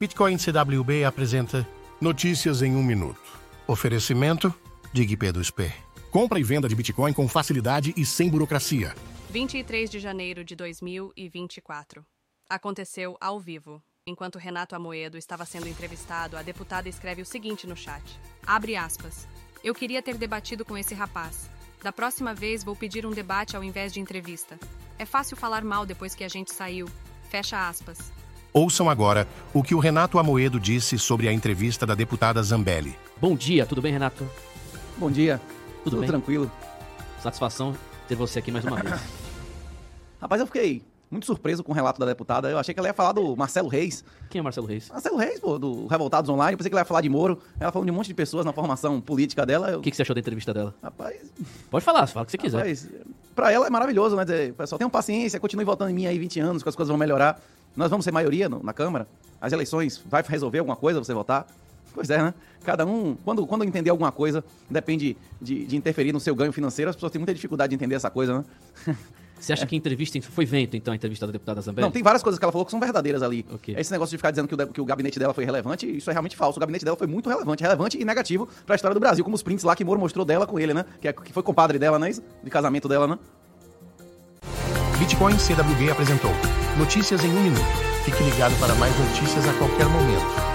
Bitcoin CWB apresenta Notícias em um Minuto. Oferecimento DigPedo SP. Compra e venda de Bitcoin com facilidade e sem burocracia. 23 de janeiro de 2024. Aconteceu ao vivo. Enquanto Renato Amoedo estava sendo entrevistado, a deputada escreve o seguinte no chat: Abre aspas. Eu queria ter debatido com esse rapaz. Da próxima vez vou pedir um debate ao invés de entrevista. É fácil falar mal depois que a gente saiu. Fecha aspas. Ouçam agora o que o Renato Amoedo disse sobre a entrevista da deputada Zambelli. Bom dia, tudo bem, Renato? Bom dia. Tudo, bem? tranquilo. Satisfação ter você aqui mais uma vez. Rapaz, eu fiquei muito surpreso com o relato da deputada. Eu achei que ela ia falar do Marcelo Reis. Quem é Marcelo Reis? Marcelo Reis, pô, do Revoltados Online. Eu pensei que ela ia falar de Moro. Ela falou de um monte de pessoas na formação política dela. Eu... O que, que você achou da entrevista dela? Rapaz, Pode falar, fala o que você quiser. rapaz, pra ela é maravilhoso, né? Dizer, pessoal, tenham paciência, continue votando em mim aí 20 anos, que as coisas vão melhorar. Nós vamos ser maioria no- na Câmara. As eleições vai resolver alguma coisa você votar? Pois é, né? Cada um, quando, quando entender alguma coisa, depende de, de interferir no seu ganho financeiro, as pessoas têm muita dificuldade de entender essa coisa, né? Você acha que a entrevista foi vento, então, a entrevista da deputada Zambelli? Não, tem várias coisas que ela falou que são verdadeiras ali. Ok. Esse negócio de ficar dizendo que o, que o gabinete dela foi relevante, isso é realmente falso. O gabinete dela foi muito relevante, relevante e negativo pra história do Brasil, como os prints lá que Moro mostrou dela com ele, né? Que, é- que foi compadre dela, né? De casamento dela, né? Bitcoin CWB apresentou Notícias em um Minuto. Fique ligado para mais notícias a qualquer momento.